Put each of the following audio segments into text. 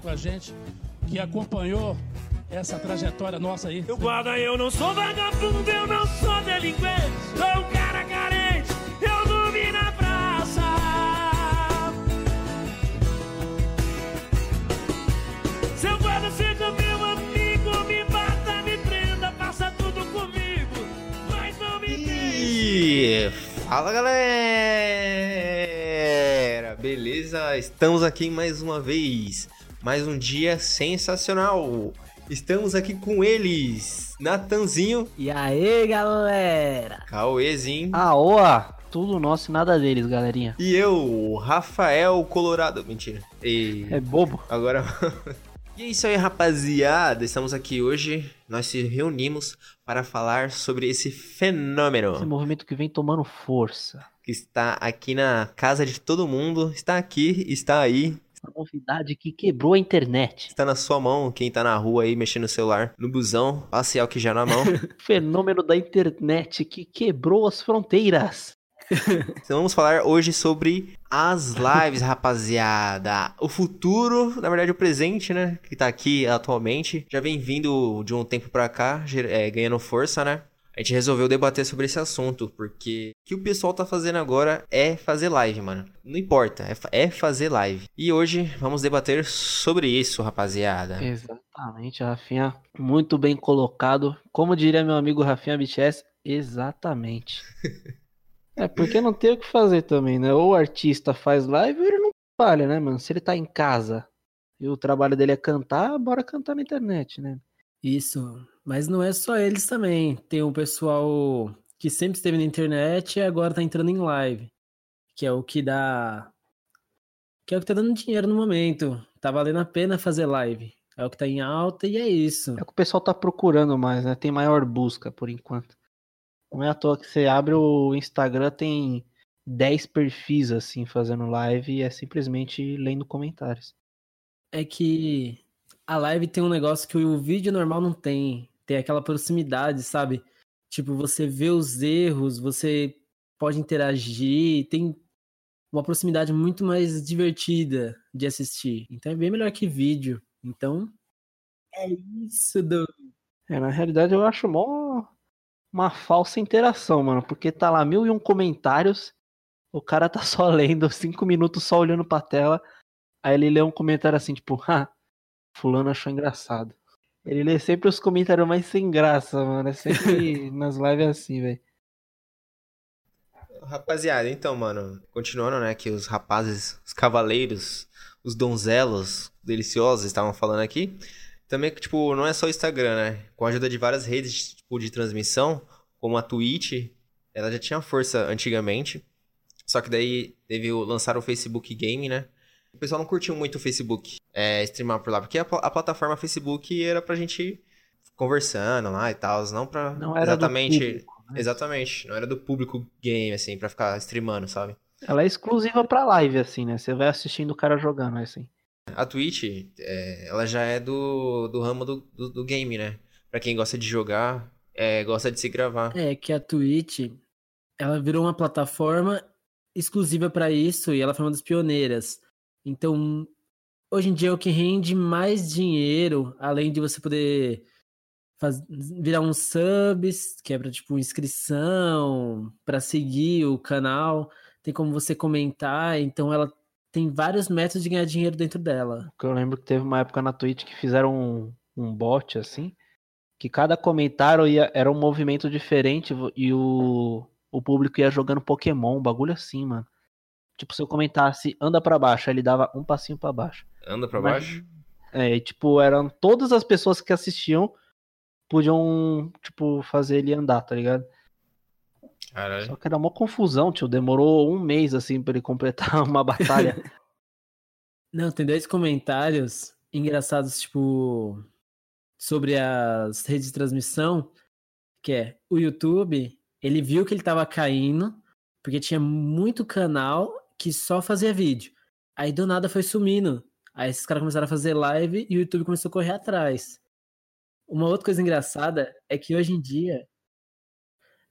com a gente, que acompanhou essa trajetória nossa aí. Eu guarda, eu não sou vagabundo, eu não sou delinquente. Sou um cara carente, eu dormi na praça. Seu guarda seja meu amigo, me bata, me prenda, faça tudo comigo, mas não me deixe. Fala galera! Beleza? Estamos aqui mais uma vez. Mais um dia sensacional. Estamos aqui com eles, Natanzinho, E aí, galera? Cauêzinho Aoa! Tudo nosso e nada deles, galerinha. e eu, Rafael Colorado. Mentira. E É bobo? agora. e é isso aí, rapaziada. Estamos aqui hoje. Nós se reunimos para falar sobre esse fenômeno. Esse movimento que vem tomando força. que está aqui na casa de todo mundo, está aqui, está aí, Essa novidade que quebrou a internet. está na sua mão, quem tá na rua aí mexendo no celular, no busão, passe álcool já na mão. Fenômeno da internet que quebrou as fronteiras. então vamos falar hoje sobre as lives, rapaziada. O futuro, na verdade o presente, né, que tá aqui atualmente, já vem vindo de um tempo pra cá, é, ganhando força, né? A gente resolveu debater sobre esse assunto, porque o que o pessoal tá fazendo agora é fazer live, mano. Não importa, é, é fazer live. E hoje vamos debater sobre isso, rapaziada. Exatamente, Rafinha. Muito bem colocado. Como diria meu amigo Rafinha BTS, exatamente. É, porque não tem o que fazer também, né? Ou o artista faz live ou ele não trabalha, né, mano? Se ele tá em casa e o trabalho dele é cantar, bora cantar na internet, né? Isso, mas não é só eles também. Tem um pessoal que sempre esteve na internet e agora tá entrando em live, que é o que dá. Que é o que tá dando dinheiro no momento. Tá valendo a pena fazer live. É o que tá em alta e é isso. É o que o pessoal tá procurando mais, né? Tem maior busca por enquanto. Não é à toa que você abre o Instagram, tem 10 perfis assim fazendo live e é simplesmente lendo comentários. É que a live tem um negócio que o vídeo normal não tem. Tem aquela proximidade, sabe? Tipo, você vê os erros, você pode interagir, tem uma proximidade muito mais divertida de assistir. Então é bem melhor que vídeo. Então, é isso, do É, na realidade eu acho mó uma falsa interação, mano, porque tá lá mil e um comentários, o cara tá só lendo, cinco minutos só olhando pra tela, aí ele lê um comentário assim, tipo, ah, fulano achou engraçado. Ele lê sempre os comentários mais sem graça, mano, é sempre nas lives assim, velho. Rapaziada, então, mano, continuando, né, que os rapazes, os cavaleiros, os donzelos deliciosos estavam falando aqui, também que, tipo, não é só o Instagram, né, com a ajuda de várias redes, tipo, de transmissão, como a Twitch, ela já tinha força antigamente, só que daí teve o, lançaram o Facebook Game, né, o pessoal não curtiu muito o Facebook, é, streamar por lá, porque a, a plataforma Facebook era pra gente conversando lá e tal, não pra Não era do exatamente... público, né? Exatamente, não era do público game, assim, pra ficar streamando, sabe? Ela é exclusiva pra live, assim, né? Você vai assistindo o cara jogando, assim. A Twitch, é, ela já é do, do ramo do, do, do game, né? Pra quem gosta de jogar, é, gosta de se gravar. É que a Twitch, ela virou uma plataforma exclusiva para isso e ela foi uma das pioneiras. Então, hoje em dia é o que rende mais dinheiro, além de você poder faz- virar um subs, que é para tipo inscrição, para seguir o canal, tem como você comentar, então ela tem vários métodos de ganhar dinheiro dentro dela. Eu lembro que teve uma época na Twitch que fizeram um, um bot, assim, que cada comentário ia, era um movimento diferente e o, o público ia jogando Pokémon, um bagulho assim, mano. Tipo, se eu comentasse anda pra baixo, aí ele dava um passinho pra baixo. Anda pra Mas- baixo. É, e, tipo, eram todas as pessoas que assistiam podiam, tipo, fazer ele andar, tá ligado? Caralho. Só que era uma confusão, tio. Demorou um mês, assim, pra ele completar uma batalha. Não, tem dois comentários engraçados, tipo, sobre as redes de transmissão, que é o YouTube, ele viu que ele tava caindo, porque tinha muito canal que só fazia vídeo. Aí do nada foi sumindo. Aí esses caras começaram a fazer live e o YouTube começou a correr atrás. Uma outra coisa engraçada é que hoje em dia.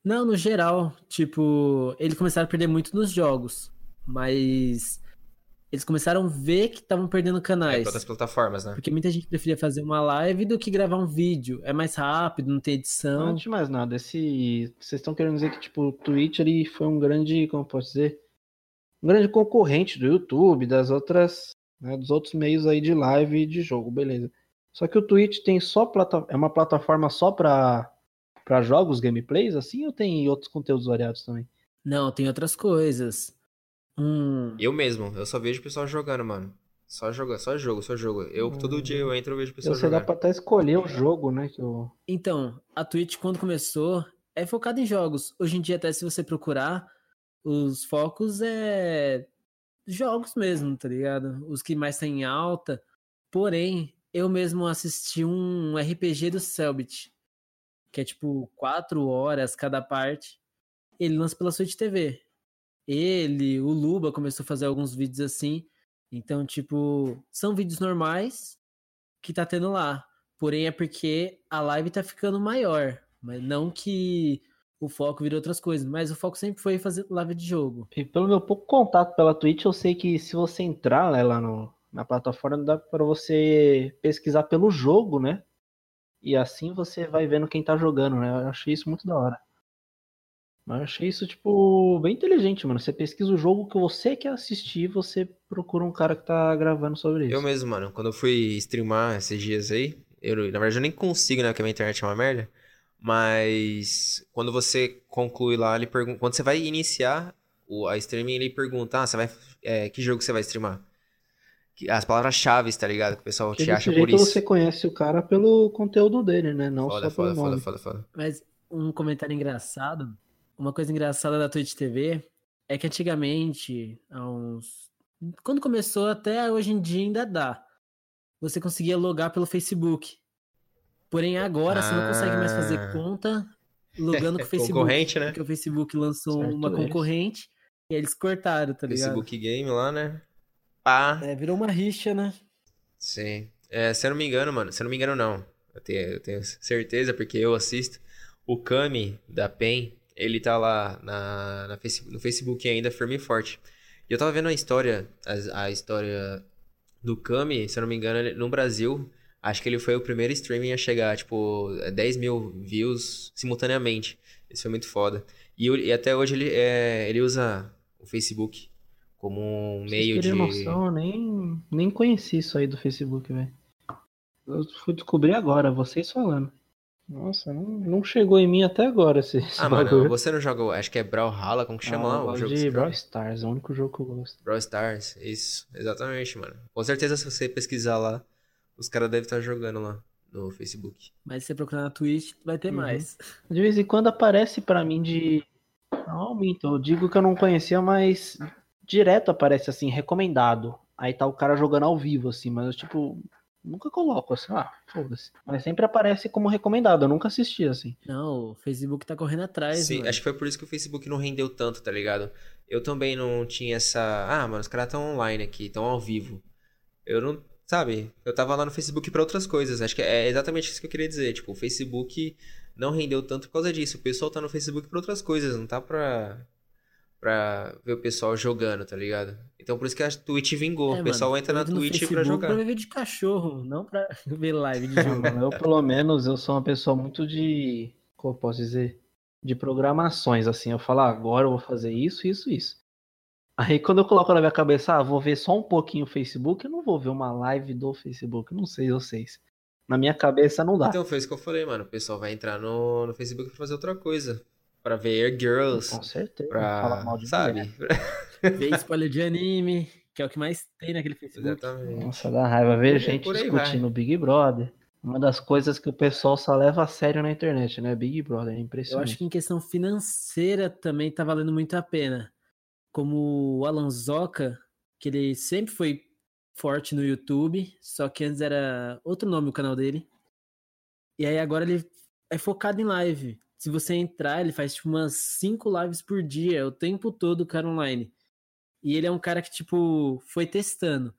Não, no geral, tipo, eles começaram a perder muito nos jogos. Mas eles começaram a ver que estavam perdendo É, canais. pra outras plataformas, né? Porque muita gente preferia fazer uma live do que gravar um vídeo. É mais rápido, não tem edição. Antes de mais nada, esse. Vocês estão querendo dizer que, tipo, o Twitch ele foi um grande. Como eu posso dizer? Um grande concorrente do YouTube, das outras. Né, dos outros meios aí de live e de jogo, beleza. Só que o Twitch tem só plata... é uma plataforma só pra, pra jogos, gameplays, assim, ou tem outros conteúdos variados também? Não, tem outras coisas. Hum, Eu mesmo, eu só vejo o pessoal jogando, mano. Só joga, só jogo, só jogo. Eu, todo dia eu entro e vejo o pessoal Você dá jogando. pra até escolher o jogo, né? Que eu... Então, a Twitch, quando começou, é focada em jogos. Hoje em dia, até se você procurar, os focos é jogos mesmo, tá ligado? Os que mais em alta. Porém, eu mesmo assisti um RPG do Selbit, que é tipo quatro horas cada parte. Ele lança pela Switch TV. Ele, o Luba começou a fazer alguns vídeos assim. Então, tipo, são vídeos normais que tá tendo lá. Porém, é porque a live tá ficando maior. Mas não que o foco vira outras coisas. Mas o foco sempre foi fazer live de jogo. E pelo meu pouco contato pela Twitch, eu sei que se você entrar né, lá no, na plataforma, dá pra você pesquisar pelo jogo, né? E assim você vai vendo quem tá jogando, né? Eu achei isso muito da hora. Mas eu achei isso, tipo, bem inteligente, mano. Você pesquisa o jogo que você quer assistir, você procura um cara que tá gravando sobre isso. Eu mesmo, mano, quando eu fui streamar esses dias aí, eu, na verdade eu nem consigo, né, porque a minha internet é uma merda, mas quando você conclui lá, ele pergunta, quando você vai iniciar o, a streaming, ele pergunta, ah, você vai, é, que jogo você vai streamar? Que- As palavras-chave, tá ligado? Que o pessoal Porque te acha por isso. você conhece o cara pelo conteúdo dele, né? Não Foda, só pelo foda, foda, nome. foda, foda. Mas um comentário engraçado. Uma coisa engraçada da Twitch TV é que antigamente, há uns. Quando começou, até hoje em dia ainda dá. Você conseguia logar pelo Facebook. Porém, agora você não consegue mais Ah. fazer conta logando com o Facebook. Concorrente, né? Porque o Facebook lançou Certo uma eles. concorrente e eles cortaram, tá ligado? Facebook Game lá, né? Pá. É, virou uma rixa, né? Sim. É, se eu não me engano, mano, se eu não me engano, não. Eu tenho, eu tenho certeza, porque eu assisto. O Kami da PEN, ele tá lá na, na face- no Facebook ainda, firme e forte. E eu tava vendo a história, a, a história do Kami, se eu não me engano, no Brasil, acho que ele foi o primeiro streaming a chegar, tipo, a 10 mil views simultaneamente. Isso foi muito foda. E, e até hoje ele, é, ele usa o Facebook como um meio de. noção, nem, nem conheci isso aí do Facebook, velho. Eu fui descobrir agora, vocês falando. Nossa, não, não chegou em mim até agora esse, esse Ah, mano, bagulho. você não joga, acho que é Brawlhalla, como que chama Ah, lá o jogo? de Brawl? Stars, é o único jogo que eu gosto. Brawl Stars, isso, exatamente, mano. Com certeza se você pesquisar lá, os caras devem estar jogando lá no Facebook. Mas se você procurar na Twitch, vai ter Uhum. mais. De vez em quando aparece pra mim de. Não, minto, eu digo que eu não conhecia, mas direto aparece assim, recomendado. Aí tá o cara jogando ao vivo, assim, mas eu, tipo, nunca coloco assim, ah, foda-se. Mas sempre aparece como recomendado, eu nunca assisti assim. Não, o Facebook tá correndo atrás, Sim, mano. acho que foi por isso que o Facebook não rendeu tanto, tá ligado? Eu também não tinha essa. Ah, mano, os caras estão online aqui, estão ao vivo. Eu não. Sabe? Eu tava lá no Facebook pra outras coisas. Acho que é exatamente isso que eu queria dizer. Tipo, o Facebook não rendeu tanto por causa disso. O pessoal tá no Facebook pra outras coisas, não tá pra. pra ver o pessoal jogando, tá ligado? Então por isso que a Twitch vingou. É, o pessoal mano, entra na Twitch pra Facebook jogar. Pra ver de cachorro, não pra ver live de jogo. eu, pelo menos, eu sou uma pessoa muito de. Como eu posso dizer? De programações, assim. Eu falo, ah, agora eu vou fazer isso, isso, isso. Aí quando eu coloco na minha cabeça, ah, vou ver só um pouquinho o Facebook, eu não vou ver uma live do Facebook. Não sei vocês. Na minha cabeça não dá. Então foi isso que eu falei, mano. O pessoal vai entrar no, no Facebook pra fazer outra coisa. Pra ver girls. Com certeza. Pra. Fala mal de sabe? mulher. Ver spoiler de anime, que é o que mais tem naquele Facebook. Exatamente. Nossa, dá raiva ver É, gente discutindo vai. Big Brother. Uma das coisas que o pessoal só leva a sério na internet, né? Big Brother, é Eu impressionante. acho que em questão financeira também tá valendo muito a pena. Como o Alan Zoca, que ele sempre foi forte no YouTube, só que antes era outro nome o canal dele. E aí agora ele é focado em live. Se você entrar, ele faz tipo umas 5 lives por dia, o tempo todo o cara online. E ele é um cara que, tipo, foi testando.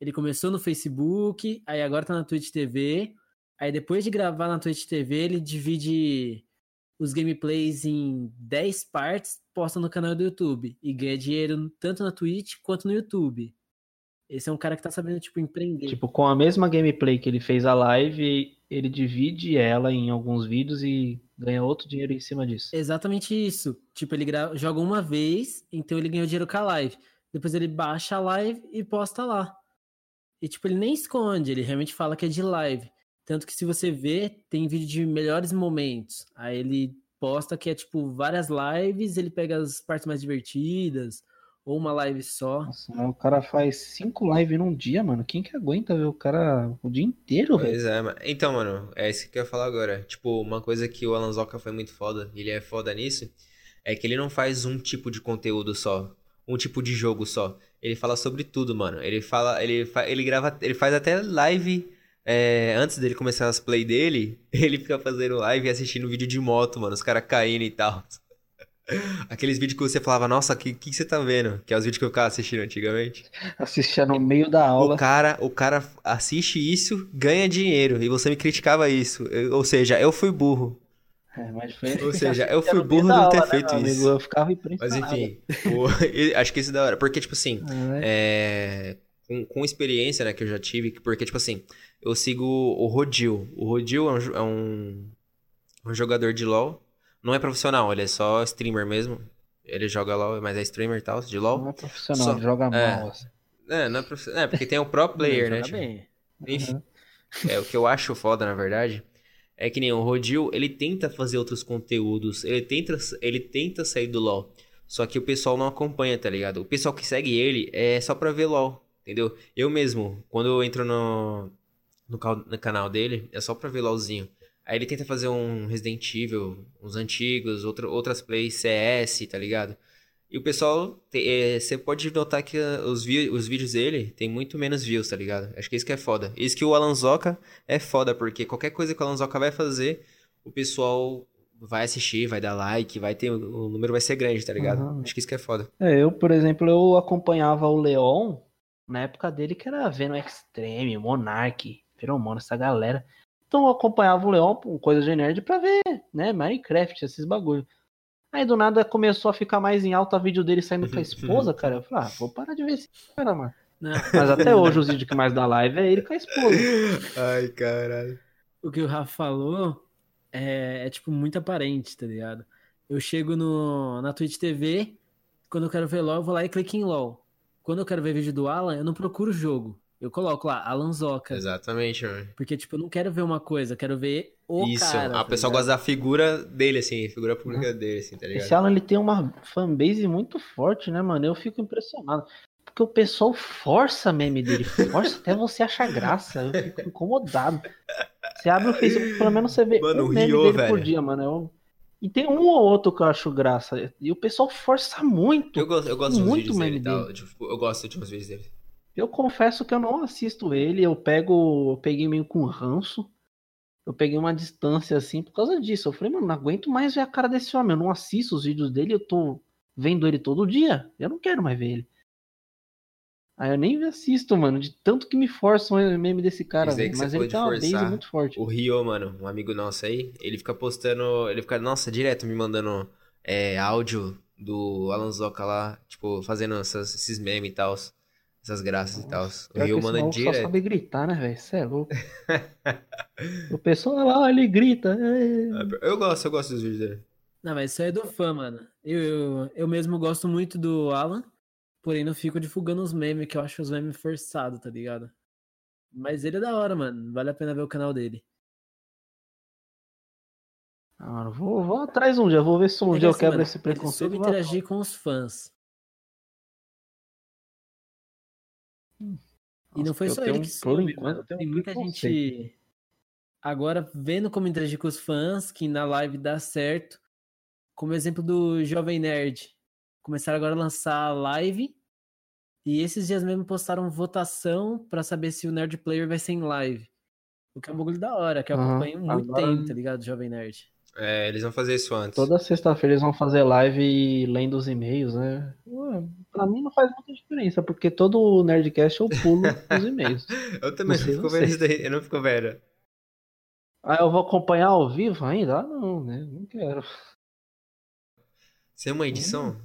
Ele começou no Facebook, aí agora tá na Twitch TV. Aí depois de gravar na Twitch TV, ele divide os gameplays em 10 partes, posta no canal do YouTube e ganha dinheiro tanto na Twitch quanto no YouTube. Esse é um cara que tá sabendo, tipo, empreender. Tipo, com a mesma gameplay que ele fez a live, ele divide ela em alguns vídeos e ganha outro dinheiro em cima disso. Exatamente isso. Tipo, ele joga uma vez, então ele ganhou dinheiro com a live. Depois ele baixa a live e posta lá. E, tipo, ele nem esconde, ele realmente fala que é de live. Tanto que se você vê, tem vídeo de melhores momentos. Aí ele posta que é, tipo, várias lives, ele pega as partes mais divertidas, ou uma live só. Nossa, mas o cara faz cinco lives num dia, mano. Quem que aguenta ver o cara o dia inteiro, velho? Pois é, mano. Então, mano, é isso que eu ia falar agora. Tipo, uma coisa que o Alan Zoka foi muito foda, ele é foda nisso, é que ele não faz um tipo de conteúdo só, um tipo de jogo só. Ele fala sobre tudo, mano. Ele fala, ele, fa- ele grava, ele faz até live é, antes dele começar as play dele, ele fica fazendo live e assistindo vídeo de moto, mano, os caras caindo e tal. Aqueles vídeos que você falava, nossa, o que, que você tá vendo? Que é os vídeos que eu ficava assistindo antigamente. Assistia no meio da aula. O cara, o cara assiste isso, ganha dinheiro. E você me criticava isso. Eu- ou seja, eu fui burro. É, mas foi... Ou seja, eu fui burro de não ter aula, né, feito amigo? isso. Eu ficava Mas impressionado. enfim, o- acho que isso é da hora. Porque, tipo assim, É, é, com, com experiência, né, que eu já tive, porque, tipo assim, eu sigo o Rodil. O Rodil é um, é um, um jogador de LoL. Não é profissional, ele é só streamer mesmo. Ele joga LoL, mas é streamer e tal, de LoL. Não é profissional, Só- ele joga é. mal. Assim. É, não é profissional. É, porque tem o pro player, né? Tipo, bem. Enfim. É, o que eu acho foda, na verdade, é que nem o Rodil, ele tenta fazer outros conteúdos, ele tenta, ele tenta sair do LoL. Só que o pessoal não acompanha, tá ligado? O pessoal que segue ele é só pra ver LoL, entendeu? Eu mesmo, quando eu entro no, no, no canal dele, é só pra ver LoLzinho. Aí ele tenta fazer um Resident Evil, uns antigos, outra, outras plays, CS, tá ligado? E o pessoal, te- é, você pode notar que ah, os, vi- os vídeos dele tem muito menos views, tá ligado? Acho que isso que é foda. Isso que o Alan Zoca é foda, porque qualquer coisa que o Alan Zoca vai fazer, o pessoal vai assistir, vai dar like, vai ter, o número vai ser grande, tá ligado? Aham. Acho que isso que é foda. É, eu, por exemplo, eu acompanhava o Leon na época dele que era Venom Extreme, Monarch, Feromona, essa galera. Então eu acompanhava o Leon com coisa de nerd pra ver, né, Minecraft, esses bagulho. Aí do nada começou a ficar mais em alta vídeo dele saindo com a esposa, cara. Eu falei, ah, vou parar de ver esse cara, mano. Não, Mas até hoje os vídeos que mais dá live é ele com a esposa. Ai, caralho. o que o Rafa falou é, é, tipo, muito aparente, tá ligado? Eu chego no, na Twitch TV, quando eu quero ver LOL, eu vou lá e clico em LOL. Quando eu quero ver vídeo do Alan, eu não procuro o jogo. Eu coloco lá, Alan Zoca. Exatamente, mano. Porque, tipo, eu não quero ver uma coisa, eu quero ver o Isso, cara. a tá pessoa gosta da figura dele, assim, figura pública dele, assim, tá Esse ligado? Alan ele tem uma fanbase muito forte, né, mano? Eu fico impressionado. Porque o pessoal força meme dele, força até você achar graça. Eu fico incomodado. Você abre o Facebook, pelo menos você vê Mano, um o meme Rio, dele por velho. dia, mano. Eu- E tem um ou outro que eu acho graça. E o pessoal força muito. Eu gosto, eu gosto Muito vídeos dele dele. Tipo, eu gosto de uns vídeos dele. Eu confesso que eu não assisto ele. Eu pego, eu peguei meio com ranço. Eu peguei uma distância assim por causa disso. Eu falei, mano, não aguento mais ver a cara desse homem. Eu não assisto os vídeos dele. Eu tô vendo ele todo dia. Eu não quero mais ver ele. Aí eu nem assisto, mano, de tanto que me forçam o meme desse cara, velho. Mas ele tem uma forçar. base muito forte. O Rio, mano, um amigo nosso aí, ele fica postando. Ele fica, nossa, direto me mandando é, áudio do Alan Zoca lá, tipo, fazendo essas- esses memes e tal. Essas graças e tal. O Rio manda maluco só direto. sabe gritar, né, velho? Você é louco. o pessoal lá, ele grita. é. Eu gosto, eu gosto dos vídeos dele. Não, mas isso aí é do fã, mano. Eu, eu, eu mesmo gosto muito do Alan, porém não fico divulgando os memes, que eu acho os memes forçados, tá ligado? Mas ele é da hora, mano. Vale a pena ver o canal dele. Ah, mano, vou, vou atrás um dia, vou ver se um É dia eu assim, quebro mano, esse Ele preconceito. soube e vou interagir com os fãs. E não Nossa, foi eu só ele que soube, enquanto, eu Tem muita gente agora vendo como interagir com os fãs, que na live dá certo. Como exemplo do Jovem Nerd. Começaram agora a lançar live. E esses dias mesmo postaram votação pra saber se o Nerd Player vai ser em live. O que é um bagulho da hora, que eu acompanho muito Agora- tempo, tá ligado, Jovem Nerd? É, eles vão fazer isso antes. Toda sexta-feira eles vão fazer live lendo os e-mails, né? Ué, Pra mim não faz muita diferença, porque todo Nerdcast eu pulo os e-mails. Eu também Não fico vendo isso daí, eu não fico vendo. Ah, eu vou acompanhar ao vivo ainda? Ah, não, né? Não quero. Sem uma edição?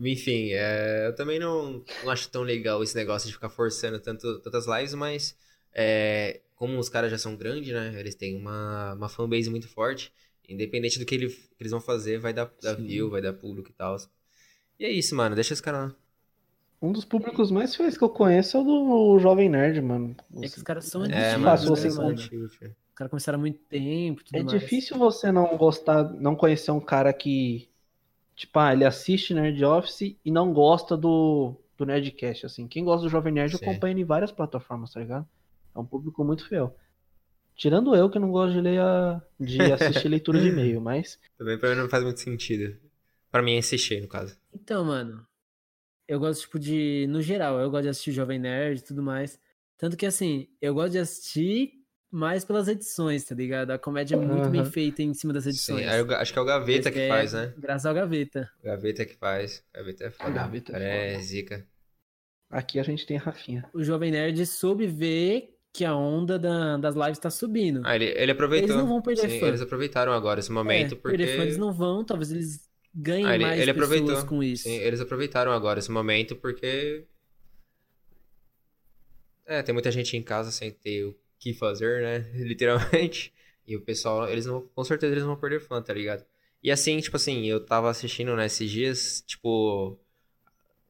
Enfim, é, eu também não, não acho tão legal esse negócio de ficar forçando tanto, tantas lives, mas é, como os caras já são grandes, né? Eles têm uma, uma fanbase muito forte. Independente do que, ele- que eles vão fazer, vai dar, dar view, vai dar público e tal. E é isso, mano. Deixa os caras lá. Um dos públicos mais fiéis que eu conheço é o do Jovem Nerd, mano. É que os caras são É, mas você tio. Os caras começaram há muito tempo tudo É mais. difícil você não gostar, não conhecer um cara que, tipo, ah, ele assiste Nerd Office e não gosta do, do Nerdcast, assim. Quem gosta do Jovem Nerd Sim. acompanha ele em várias plataformas, tá ligado? É um público muito fiel. Tirando eu que não gosto de ler a, de assistir leitura de e-mail, mas Também pra mim não faz muito sentido. Pra mim é assistir, no caso. Então, mano, eu gosto, tipo, de. No geral, eu gosto de assistir Jovem Nerd e tudo mais. Tanto que, assim, eu gosto de assistir mais pelas edições, tá ligado? A comédia é muito bem Aham. feita em cima das Sim, edições. eu- acho que é o Gaveta Esse que é faz, né? Graças ao Gaveta. O Gaveta que faz. Gaveta é foda. Gaveta é é zica. aqui a gente tem a Rafinha. O Jovem Nerd soube ver que a onda da- das lives tá subindo. Ah, ele, ele aproveitou. Eles não vão perder Sim, fã. eles aproveitaram agora esse momento, é, porque... perder fã eles não vão, talvez eles ganhem Ah, ele, mais ele pessoas aproveitou. com isso. Sim, eles aproveitaram agora esse momento porque. É, tem muita gente em casa sem ter o que fazer, né? Literalmente. E o pessoal, eles não. Com certeza eles vão perder fã, tá ligado? E assim, tipo assim, eu tava assistindo nesses dias, tipo.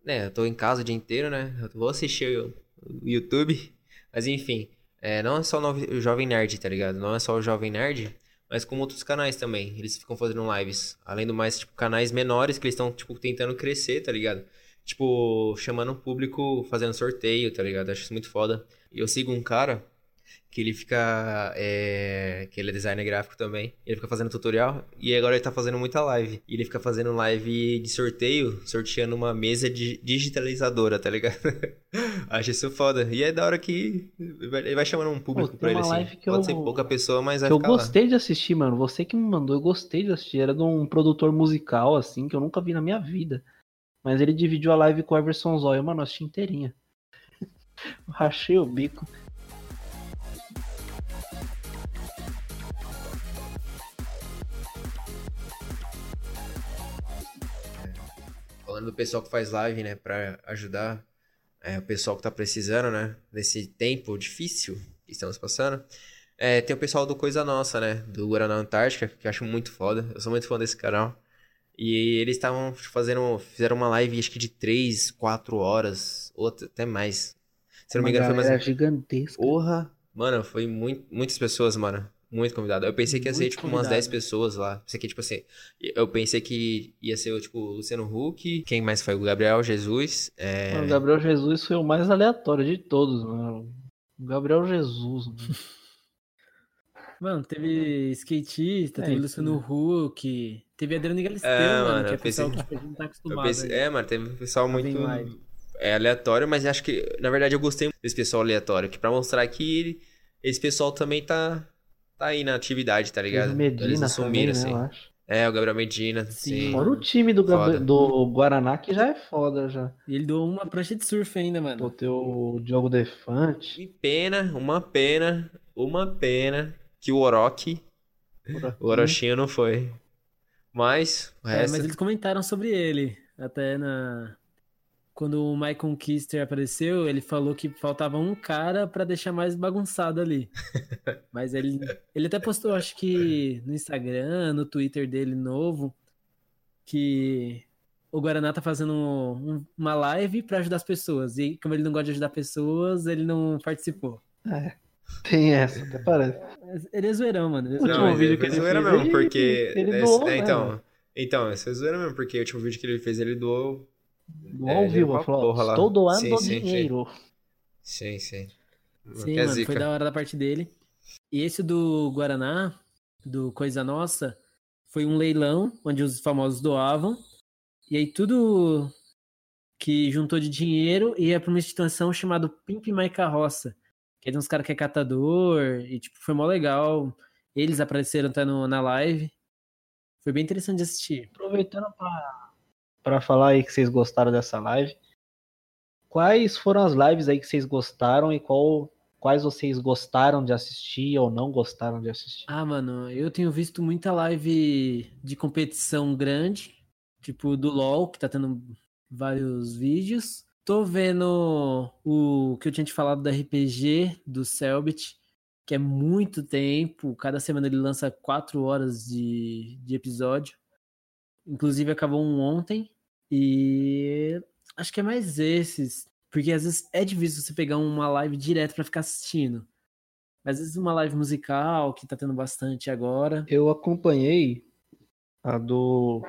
Né, eu tô em casa o dia inteiro, né? Eu vou assistir o, YouTube. Mas enfim, é, não é só o Jovem Nerd, tá ligado? Não é só o Jovem Nerd, mas como outros canais também. Eles ficam fazendo lives. Além do mais, tipo, canais menores que eles estão, tipo, tentando crescer, tá ligado? Tipo, chamando o público, fazendo sorteio, tá ligado? Acho isso muito foda. E eu sigo um cara que ele fica. É, que ele é designer gráfico também. Ele fica fazendo tutorial e agora ele tá fazendo muita live. E ele fica fazendo live de sorteio, sorteando uma mesa de digitalizadora, tá ligado? Acho isso foda. E é da hora que ele vai chamando um público tem pra ele assim. Pode ser eu- pouca pessoa, mas vai Que eu ficar lá. gostei de assistir, mano. Você que me mandou, eu gostei de assistir. Era de um produtor musical, assim, que eu nunca vi na minha vida. Mas ele dividiu a live com o Everson Zóio, mano, eu assisti inteirinha. Rachei o bico. Falando do pessoal que faz live, né, pra ajudar é, o pessoal que tá precisando, né, nesse tempo difícil que estamos passando. É, tem o pessoal do Coisa Nossa, né, do Guaraná Antártica, que eu acho muito foda. Eu sou muito fã desse canal. E eles estavam fazendo, fizeram uma live, acho que de 3, 4 horas, ou até mais. Se não me engano, foi mais. galera gigantesca. Porra! Mano, foi muito, muitas pessoas, mano. Muito convidado. Eu pensei que ia ser, Muito tipo, umas 10 convidado. pessoas lá. Pensei que, tipo assim, eu pensei que ia ser, tipo, o Luciano Huck. Quem mais foi? O Gabriel Jesus. É... Mano, o Gabriel Jesus foi o mais aleatório de todos, mano. O Gabriel Jesus, mano. Mano, teve skatista, É, teve isso Luciano Huck, teve Adriano Galisteu, É, mano, que é pensei- pessoal que tipo, a gente não tá acostumado. pensei... É, mano, teve um pessoal Tá muito é, aleatório, mas acho que, na verdade, eu gostei desse pessoal aleatório. Que pra mostrar que esse pessoal também tá, tá aí na atividade, tá ligado? O Eles Medina não também, sumiram, né, assim. eu acho. É, o Gabriel Medina, Sim. sim. Fora o time do, Gab- do Guaraná, que já é foda, já. E ele doou uma prancha de surf ainda, mano. Pô, tem o Diogo Defante. Que pena, uma pena, uma pena que o Orochi, o Orochinho não foi. Mas, o É, resto... mas eles comentaram sobre ele. Até na. Quando o Michael Kister apareceu, ele falou que faltava um cara pra deixar mais bagunçado ali. Mas ele, ele até postou, acho que no Instagram, no Twitter dele novo, que o Guaraná tá fazendo um- uma live pra ajudar as pessoas. E como ele não gosta de ajudar pessoas, ele não participou. Tem essa, até parece. Ele é zoeirão, mano. Ele é O zoeirão. Não, ele que fez ele zoeira fez, mesmo, ele- porque... ele esse- doou, é, né, então, mano? então, esse é zoeira mesmo, porque o último vídeo que ele fez, ele doou... Do É, vivo, pra falou, porra lá. estou doando Sim, sim, sim. dinheiro. Sim, sim. Sim, é mano, foi zica. da hora da parte dele. E esse do Guaraná, do Coisa Nossa, foi um leilão onde os famosos doavam. E aí tudo que juntou de dinheiro ia pra uma instituição chamada Pimp My Carroça. Que é de uns caras que é catador. E tipo, foi mó legal. Eles apareceram até no, na live. Foi bem interessante de assistir. Aproveitando pra, pra falar aí que vocês gostaram dessa live, quais foram as lives aí que vocês gostaram e qual, quais vocês gostaram de assistir ou não gostaram de assistir? Ah, mano, eu tenho visto muita live de competição grande, tipo do LoL, que tá tendo vários vídeos. Tô vendo o que eu tinha te falado do RPG do Selbit, que é muito tempo. Cada semana ele lança quatro horas de, de episódio. Inclusive acabou um ontem. E acho que é mais esses. Porque às vezes é difícil você pegar uma live direto pra ficar assistindo. Mas às vezes uma live musical, que tá tendo bastante agora. Eu acompanhei a do.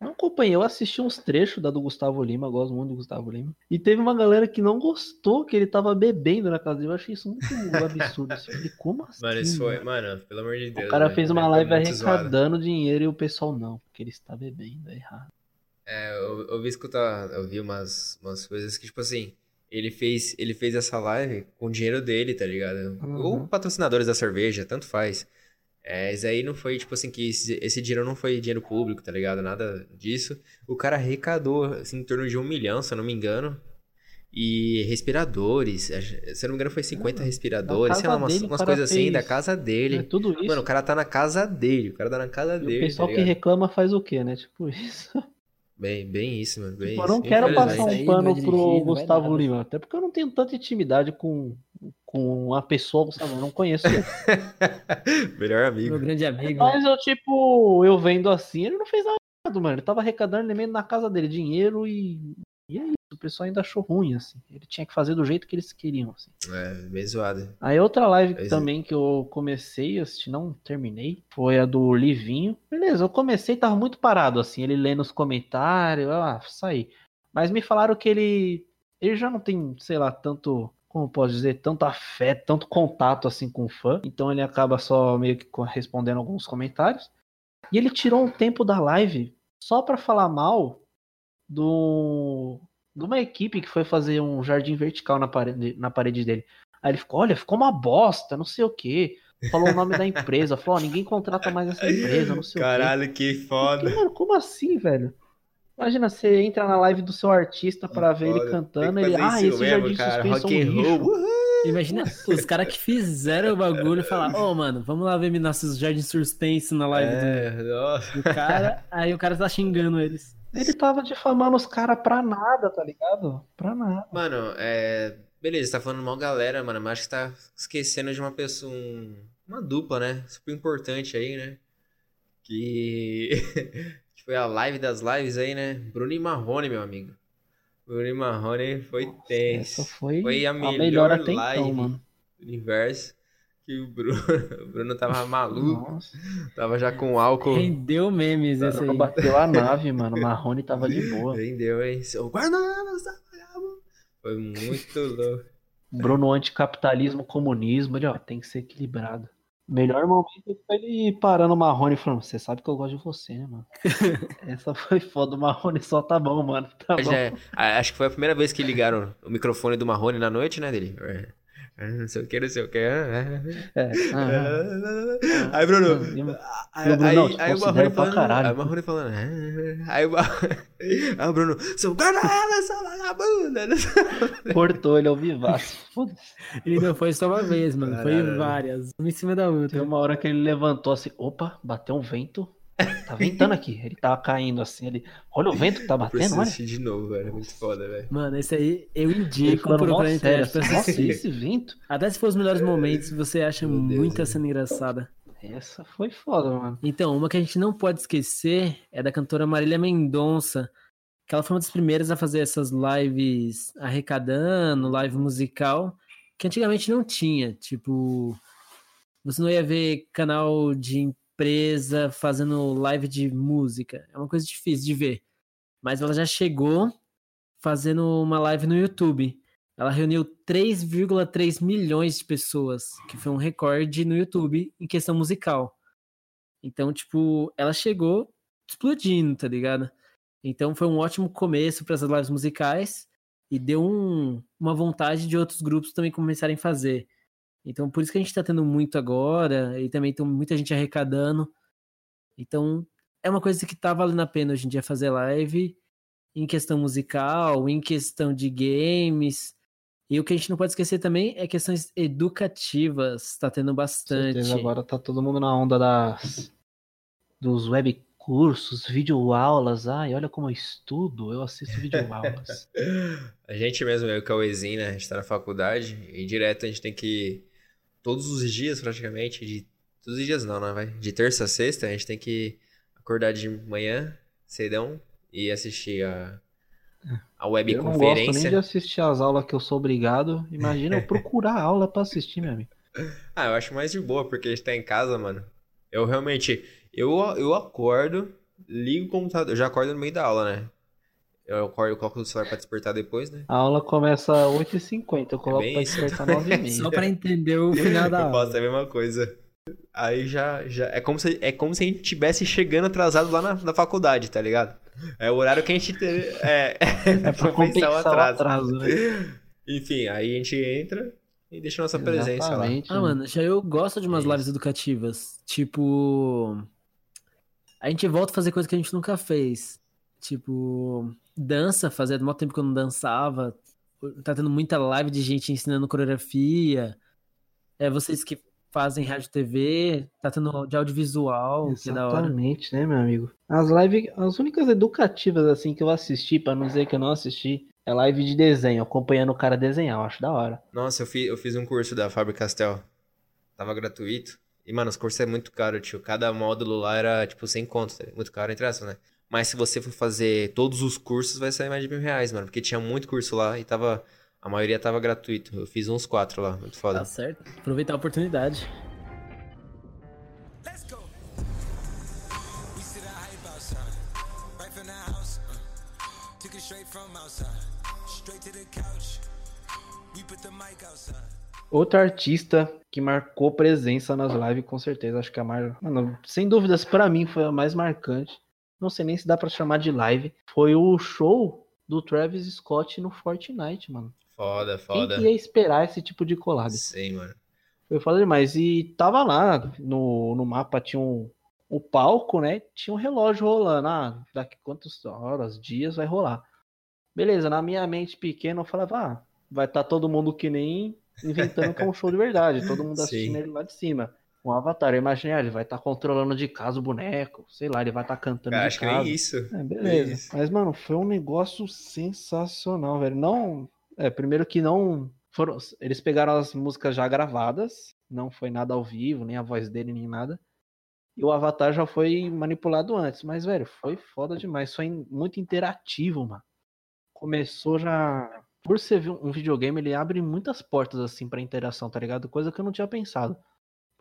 Não acompanhei, eu assisti uns trechos da do Gustavo Lima, gosto muito do Gustavo Lima. E teve uma galera que não gostou que ele tava bebendo na casa dele. Eu achei isso muito absurdo. assim. Eu falei, como assim? Mano, isso foi. mano? Mano, pelo amor de Deus. O cara velho, fez uma live muito zoado. arrecadando dinheiro e o pessoal não, porque ele está bebendo, é errado. É, eu, eu vi escutar, eu vi umas, umas coisas que, tipo assim, ele fez, ele fez essa live com o dinheiro dele, tá ligado? Uhum. Ou patrocinadores da cerveja, tanto faz. É, isso aí não foi, tipo assim, que esse, esse dinheiro não foi dinheiro público, tá ligado? Nada disso. O cara arrecadou, assim, em torno de um milhão, se eu não me engano. E respiradores, se eu não me engano foi 50 respiradores, sei lá, umas, dele, umas coisas assim, fez- da casa dele. É tudo isso. Mano, o cara tá na casa dele, o cara tá na casa e dele, o pessoal tá que reclama faz o quê, né? Tipo isso. Bem, bem isso, mano, bem Tipo, eu isso. não quero passar aí um pano vai pro dirigir, não vai Gustavo nada. Lima, até porque eu não tenho tanta intimidade com, com uma pessoa, Gustavo, eu não conheço ele. Melhor amigo. Meu grande amigo. Mas eu, tipo, eu vendo assim, ele não fez nada, mano. Ele tava arrecadando elemento na casa dele, dinheiro e. E é isso, o pessoal ainda achou ruim, assim. Ele tinha que fazer do jeito que eles queriam, assim. É, bem zoado. Aí outra live Pois é. também que eu comecei, a assistir, não terminei, foi a do Livinho. Beleza, eu comecei, tava muito parado, assim, ele lendo os comentários, ah, saí. Mas me falaram que ele, ele já não tem, sei lá, tanto, como posso dizer, tanto afeto, tanto contato, assim, com o fã. Então ele acaba só meio que respondendo alguns comentários. E ele tirou um tempo da live só pra falar mal do de uma equipe que foi fazer um jardim vertical na parede, na parede dele. Aí ele ficou, olha, ficou uma bosta, não sei o quê. Falou o nome da empresa, falou, ó, ninguém contrata mais essa empresa, não sei o quê. Caralho, que Fiquei, foda. mano, como assim, velho? Imagina, você entra na live do seu artista pra ver ele cantando, ele, ah, esse mesmo, jardim cara. suspenso é um and roll. lixo. Uhul. Imagina os caras que fizeram o bagulho falar, ô mano, vamos lá ver nossos jardins suspense na live do- É, nossa. do, cara. Aí o cara tá xingando eles. Ele tava difamando os caras pra nada, tá ligado? Pra nada. Mano, é. Beleza, tá falando mal galera, mano, mas acho que tá esquecendo de uma pessoa. um- Uma dupla, né? Super importante aí, né? Que. que foi a live das lives aí, né? Bruno e Marrone, meu amigo. Bruno e Marrone foi tenso. Essa foi, Foi a a melhor melhor até live. então, mano. do universo. Que o Bruno, o Bruno tava maluco, Nossa, tava já com álcool. Rendeu memes esse aí. bateu a nave, mano. O Marrone tava de boa. Rendeu, hein? Seu vagabundo. Foi muito louco. Bruno anticapitalismo, comunismo, ele, ó, tem que ser equilibrado. Melhor momento foi ele parando o Marrone e falando, você sabe que eu gosto de você, né, mano? Essa foi foda, o Marrone só tá bom, mano. Tá bom. É- acho que foi a primeira vez que ligaram o microfone do Marrone na noite, né, dele? É, Não sei o que, não sei o que. é. Aí, Bruno. Aí, Bruno, aí, não, te aí o Marrone falando. caralho. Aí o Marrone falando. é, Aí o, Mar- aí o Bruno. Seu guarda seu vagabundo. Cortou ele ao vivaço. Ele não foi só uma vez, mano. Foi várias. Uma em cima da Tem outra. uma hora que ele levantou assim, opa, bateu um vento. Tá ventando aqui. Ele tava caindo assim, ele. Olha o vento que tá batendo, olha. assistir de novo, velho. é Muito foda, velho. Mano, esse aí eu indico pra assim, Nossa, esse vento? Até se for os melhores momentos, você acha Meu Deus, muita velho. cena engraçada. Essa foi foda, mano. Então, uma que a gente não pode esquecer é da cantora Marília Mendonça, que ela foi uma das primeiras a fazer essas lives arrecadando, live musical, que antigamente não tinha. Tipo, você não ia ver canal de empresa fazendo live de música. É uma coisa difícil de ver. Mas ela já chegou fazendo uma live no YouTube. Ela reuniu 3,3 milhões de pessoas, que foi um recorde no YouTube em questão musical. Então, tipo, ela chegou explodindo, tá ligado? Então foi um ótimo começo para essas lives musicais e deu um- uma vontade de outros grupos também começarem a fazer. Então por isso que a gente tá tendo muito agora e também tem muita gente arrecadando. Então é uma coisa que tá valendo a pena hoje em dia fazer live em questão musical, em questão de games. E o que a gente não pode esquecer também é questões educativas, tá tendo bastante. certeza, agora tá todo mundo na onda das dos web cursos, videoaulas. Ai, olha como eu estudo, eu assisto videoaulas. A gente mesmo, eu e o Cauêzinho, né? A gente tá na faculdade e direto a gente tem que. Todos os dias, praticamente, de. Todos os dias não, né? Vai? De terça a sexta, a gente tem que acordar de manhã, cedão, e assistir a, a eu não gosto nem webconferência. de assistir as aulas que eu sou obrigado. Imagina eu procurar aula pra assistir, meu amigo. Ah, eu acho mais de boa, porque a gente tá em casa, mano. Eu realmente. Eu, eu acordo, ligo o computador. Eu já acordo no meio da aula, né? Eu coloco o celular pra despertar depois, né? A aula começa às 8h50, eu coloco pra isso. despertar 9h30. Só pra entender o final da Eu aula. faço a mesma coisa. Aí já, já é como se é como se a gente tivesse chegando atrasado lá na, na faculdade, tá ligado? É o horário que a gente teve, é, É pra compensar o atraso, né? Enfim, aí a gente entra e deixa nossa presença lá. Exatamente. Ah, mano, já eu gosto de umas É lives educativas. Tipo. A gente volta a fazer coisa que a gente nunca fez. Tipo, dança, fazia muito tempo que eu não dançava. Tá tendo muita live de gente ensinando coreografia. É, vocês que fazem rádio TV, tá tendo de audiovisual, que é da hora. Exatamente, né, meu amigo? As lives, as únicas educativas assim que eu assisti, pra não dizer que eu não assisti, é live de desenho, acompanhando o cara desenhar, eu acho da hora. Nossa, eu fiz, eu fiz um curso da Faber Castell. Tava gratuito. E, mano, os cursos é muito caro, tio. Cada módulo lá era, tipo, 100 contos. tá? Muito caro, entre aspas, né? Mas se você for fazer todos os cursos, vai sair mais de mil reais, mano. Porque tinha muito curso lá e tava... A maioria tava gratuito. Eu fiz uns quatro lá. Muito foda. Tá certo. Aproveitar a oportunidade. Uh, took it straight from outside, straight to the couch. We put the mic outside. Outro artista que marcou presença nas lives, com certeza, acho que a mais, mano, sem dúvidas pra mim foi a mais marcante. Não sei nem se dá pra chamar de live, foi o show do Travis Scott no Fortnite, mano. Foda, Quem foda. que ia esperar esse tipo de collab? Sei, mano. Foi foda demais. E tava lá no, no mapa, tinha um, o palco, né? Tinha um relógio rolando. Ah, daqui quantas horas, dias vai rolar. Beleza, na minha mente pequena eu falava, ah, vai estar todo mundo que nem inventando que é um show de verdade. Todo mundo assistindo Sim. ele lá de cima. Um avatar, eu imaginei, ah, ele vai estar controlando de casa o boneco, sei lá, ele vai estar cantando Cara, de acho que casa. nem isso. É, beleza. Isso. Mas, mano, foi um negócio sensacional, velho. Não. É, primeiro que não. Foram, eles pegaram as músicas já gravadas, não foi nada ao vivo, nem a voz dele, nem nada. E o Avatar já foi manipulado antes. Mas, velho, foi foda demais. Foi muito interativo, mano. Começou já. Por ser um videogame, ele abre muitas portas, assim, pra interação, tá ligado? Coisa que eu não tinha pensado.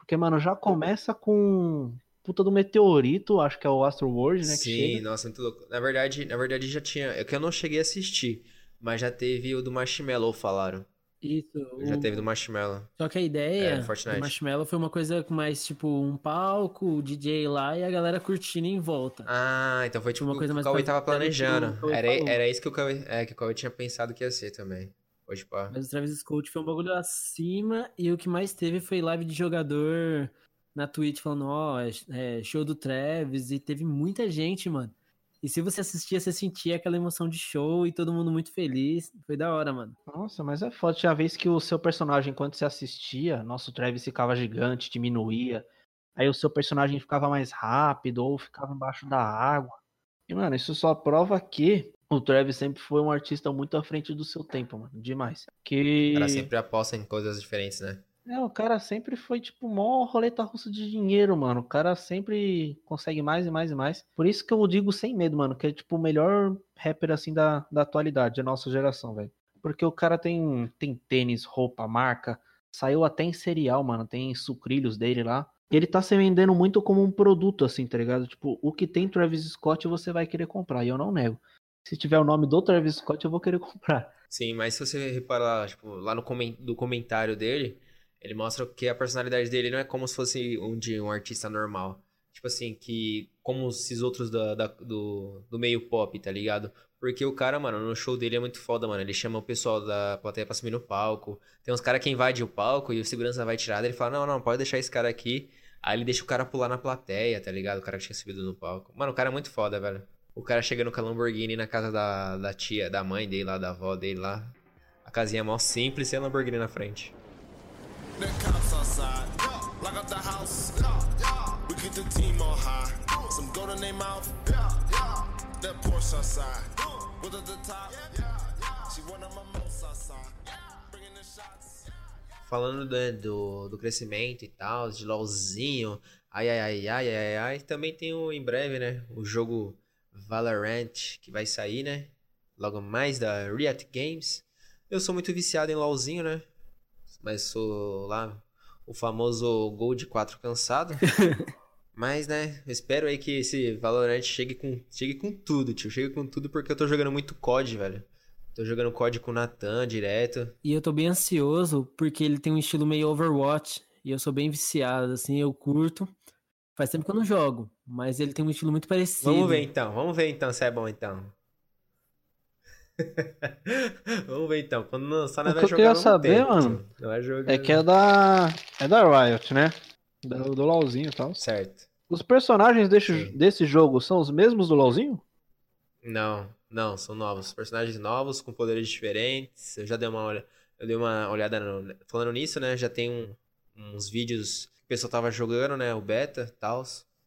Porque, mano, já começa com. Puta do meteorito, acho que é o Astro World, né? Que Sim, nossa, muito louco. Na verdade, na verdade já tinha. É que eu não cheguei a assistir. Mas já teve o do Marshmallow, falaram. Isso. Já o- teve do Marshmallow. Só que a É, ideia no do. Marshmallow foi uma coisa mais tipo um palco, o DJ lá e a galera curtindo em volta. Ah, então foi tipo Uma o coisa que o mais Cauê tava o planejando. o Era, era isso que o Cauê, é, que o Cauê tinha pensado que ia ser também. Hoje, pá. Mas o Travis Scott foi um bagulho acima e o que mais teve foi live de jogador na Twitch falando, ó, é, é show do Travis e teve muita gente, mano. E se você assistia, você sentia aquela emoção de show e todo mundo muito feliz. Foi da hora, mano. Nossa, mas é foda. Tinha vez que o seu personagem, enquanto você assistia, nosso Travis ficava gigante, diminuía. Aí o seu personagem ficava mais rápido ou ficava embaixo da água. E, mano, isso só prova que o Travis sempre foi um artista muito à frente do seu tempo, mano. Demais. Que. O cara sempre aposta em coisas diferentes, né? É, o cara sempre foi, tipo, mó roleta russa de dinheiro, mano. O cara sempre consegue mais e mais e mais. Por isso que eu digo sem medo, mano, que é, tipo, o melhor rapper, assim, da, da atualidade, da nossa geração, velho. Porque o cara tem, tem tênis, roupa, marca. Saiu até em serial, mano. Tem sucrilhos dele lá. Ele tá se vendendo muito como um produto, assim, tá ligado? Tipo, o que tem Travis Scott você vai querer comprar. E eu não nego. Se tiver o nome do Travis Scott, eu vou querer comprar. Sim, mas se você reparar lá, tipo, lá no comen- do comentário dele, ele mostra que a personalidade dele não é como se fosse um de um artista normal. Tipo assim, que como esses outros da, da- do, do meio pop, tá ligado? Porque o cara, mano, no show dele é muito foda, mano. Ele chama o pessoal da plateia pra subir no palco. Tem uns caras que invadem o palco e o segurança vai tirar. Ele fala, não, não, pode deixar esse cara aqui. Aí ele deixa o cara pular na plateia, tá ligado? O cara que tinha subido no palco. Mano, o cara é muito foda, velho. O cara chegando com a Lamborghini na casa da, da tia, da mãe dele lá, da avó dele lá. A casinha mó simples e a Lamborghini na frente. Falando né, do, do crescimento e tal, de LOLzinho, ai ai ai ai ai ai, também tem o, em breve, né? O jogo Valorant que vai sair, né? Logo mais da Riot Games. Eu sou muito viciado em LOLzinho, né? Mas sou lá o famoso Gold 4 cansado. Mas, né, eu espero aí que esse Valorant chegue com, chegue com tudo, tio. Chegue com tudo porque eu tô jogando muito COD, velho. Tô jogando COD com o Natan direto. E eu tô bem ansioso porque ele tem um estilo meio Overwatch. E eu sou bem viciado, assim, eu curto. Faz tempo que eu não jogo, mas ele tem um estilo muito parecido. Vamos ver então, vamos ver então se é bom então. vamos ver então. Quando lançar, nós O vai que eu jogar queria saber, tempo, mano, jogar... É que é da. É da Riot, né? Do, do LOLzinho e tal. Certo. Os personagens desse, Sim. desse jogo são os mesmos do LOLzinho? Não, não, são novos. Personagens novos, com poderes diferentes. Eu já dei uma, olha... eu dei uma olhada no... Falando nisso, né? Já tem um- uns vídeos que o pessoal tava jogando, né? O beta e tal.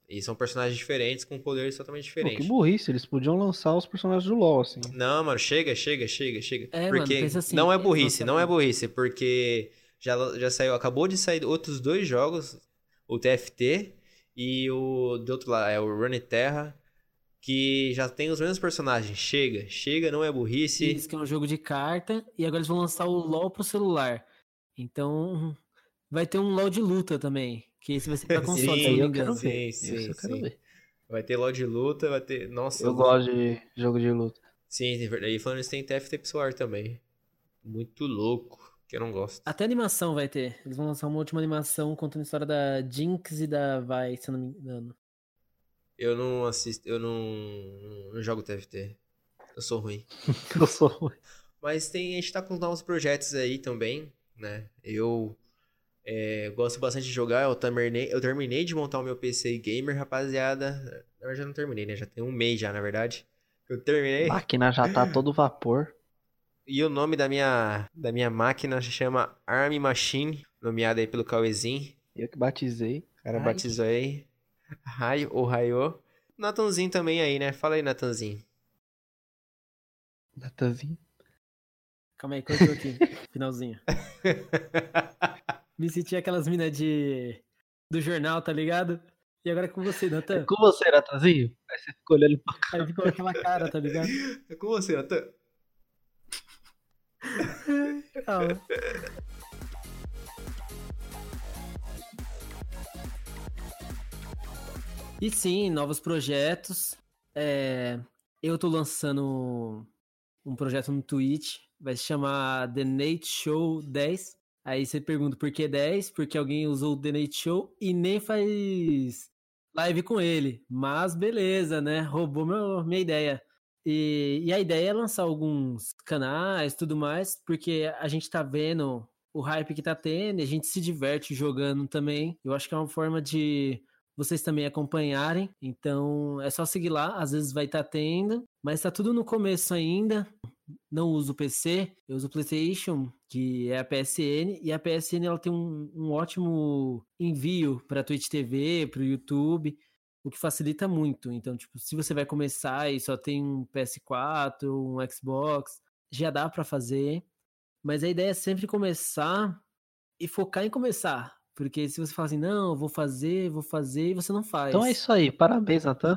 E são personagens diferentes, com poderes totalmente Pô, que diferentes. burrice, eles podiam lançar os personagens do LoL, assim. Não, mano, chega, chega, chega, chega. É, mano, porque pensa assim, não é eles burrice, não é burrice, porque já, já saiu, acabou de sair outros dois jogos, o TFT e o do outro lado, é o Run Terra, que já tem os mesmos personagens. Chega, chega, não é burrice. Isso que é um jogo de carta, e agora eles vão lançar o LoL pro celular. Então, vai ter um LoL de luta também, que esse vai ser pra console, Sim, se eu quero ver. Sim, sim, eu quero sim. ver. Vai ter LoL de luta, vai ter. Nossa, Eu gosto de jogo de luta. Sim, tem verdade. E falando isso, tem TFT pro celular também. Muito louco, que eu não gosto. Até animação vai ter. Eles vão lançar uma última animação contando a história da Jinx e da Vi, se eu não me engano. Eu não assisto, eu não, não jogo TFT. Eu sou ruim. Eu sou ruim. Mas tem, a gente tá com novos projetos aí também, né? Eu é, gosto bastante de jogar, eu terminei, eu terminei de montar o meu PC gamer, rapaziada. Na verdade, eu não terminei, né? Já tem um mês já, na verdade. Eu terminei. Máquina já tá todo vapor. E o nome da minha, da minha máquina se chama Army Machine, nomeada aí pelo Cauezinho. Eu que batizei. O cara Ai. batizou aí. Raio ou Raio. Natanzinho também aí, né? Fala aí, Natanzinho. Natanzinho. Calma aí, cortou aqui. Finalzinho. Me senti aquelas minas de. do jornal, tá ligado? E agora é com você, Natan. Com você, Natanzinho? Aí você ficou olhando pra Aí ficou aquela cara, tá ligado? É com você, Natan. Calma. E sim, novos projetos. É, eu tô lançando um projeto no Twitch, vai se chamar The Nate Show 10. Aí você pergunta por que 10? Porque alguém usou o The Nate Show e nem faz live com ele. Mas beleza, né? Roubou meu, minha ideia. E, e a ideia é lançar alguns canais tudo mais, porque a gente tá vendo o hype que tá tendo, a gente se diverte jogando também. Eu acho que é uma forma de vocês também acompanharem. Então é só seguir lá, às vezes vai estar tendo, mas tá tudo no começo ainda. Não uso PC, eu uso PlayStation, que é a PSN, e a PSN ela tem um, um ótimo envio para Twitch TV, para o YouTube, o que facilita muito. Então, tipo, se você vai começar e só tem um PS4, um Xbox, já dá para fazer. Mas a ideia é sempre começar e focar em começar. Porque se você fala assim, não, vou fazer, vou fazer, e você não faz. Então é isso aí, parabéns, Natan.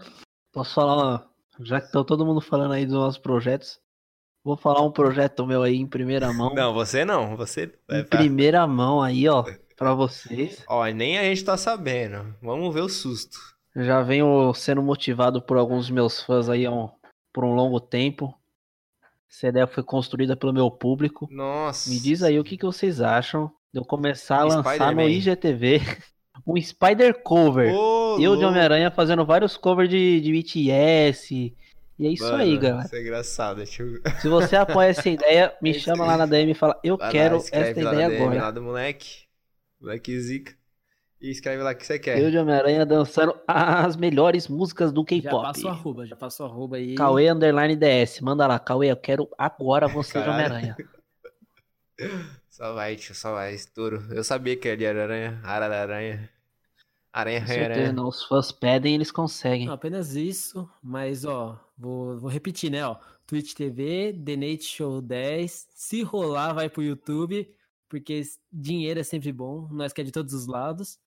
Posso falar, já que tá todo mundo falando aí dos nossos projetos, vou falar um projeto meu aí em primeira mão. Não, você não. Você. Em primeira mão aí, ó, pra vocês. Ó, nem a gente tá sabendo. Vamos ver o susto. Já venho sendo motivado por alguns meus fãs aí ó, por um longo tempo. Essa ideia foi construída pelo meu público. Nossa. Me diz aí o que, que vocês acham de eu começar a lançar no. IGTV um Spider Cover. Ô, Eu de. Homem-Aranha fazendo vários covers de, de BTS. E é isso Mano, aí, galera. Isso é engraçado. Tio. Se você apoia essa ideia, me chama lá na DM e fala, eu Vai quero lá na ideia DM agora. Lá do moleque. Moleque zica. E escreve lá o que você quer. Eu de Homem-Aranha dançando as melhores músicas do Já K-pop. passo o arroba, já passo o arroba aí. Cauê Underline DS. Manda lá, Cauê, eu quero agora você de Caralho. Homem-Aranha. Só vai, tio, só vai, estouro. Eu sabia que ele era aranha, ara da aranha. Aranha, Com aranha, certeza, aranha. não. Os fãs pedem, eles conseguem. Não, apenas isso, mas ó, vou, vou repetir, né, ó. Twitch TV, The Nate Show 10. Se rolar, vai pro YouTube, porque dinheiro é sempre bom. Nós quer de todos os lados.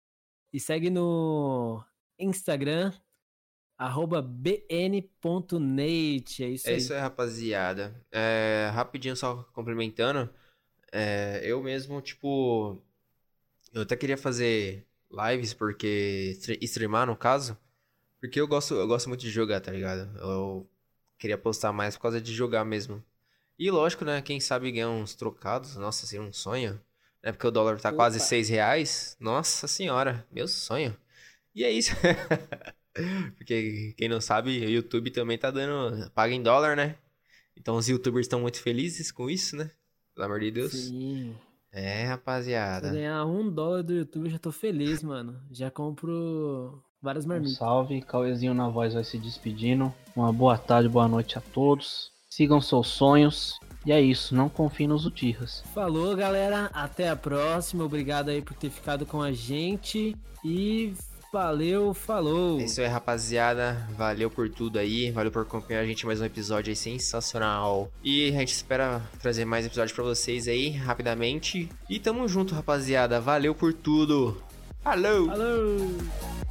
E segue no Instagram, arroba bn.nate. É isso É aí. isso aí, rapaziada. É, rapidinho, só complementando. é, eu mesmo, tipo. Eu até queria fazer lives, porque. stre- Streamar, no caso. Porque eu gosto, eu gosto muito de jogar, tá ligado? Eu queria postar mais por causa de jogar mesmo. E lógico, né? Quem sabe ganhar uns trocados. Nossa, seria um sonho. Né? Porque o dólar tá quase Opa. 6 reais. Nossa senhora, meu sonho. E é isso. Porque quem não sabe, o YouTube também tá dando. Paga em dólar, né? Então os youtubers estão muito felizes com isso, né? Pelo amor de Deus. Sim. É, Se rapaziada. ganhar um dólar do YouTube, eu já tô feliz, mano. Já compro várias Um marmitas. salve, Cauêzinho na voz vai se despedindo. Uma boa tarde, boa noite a todos. Sigam seus sonhos. E é isso, não confiem nos Utirras. Falou, galera. Até a próxima. Obrigado aí por ter ficado com a gente. E valeu, falou. É isso aí, rapaziada. Valeu por tudo aí. Valeu por acompanhar a gente em mais um episódio aí sensacional. E a gente espera trazer mais episódios pra vocês aí rapidamente. E tamo junto, rapaziada. Valeu por tudo. Falou! Falou.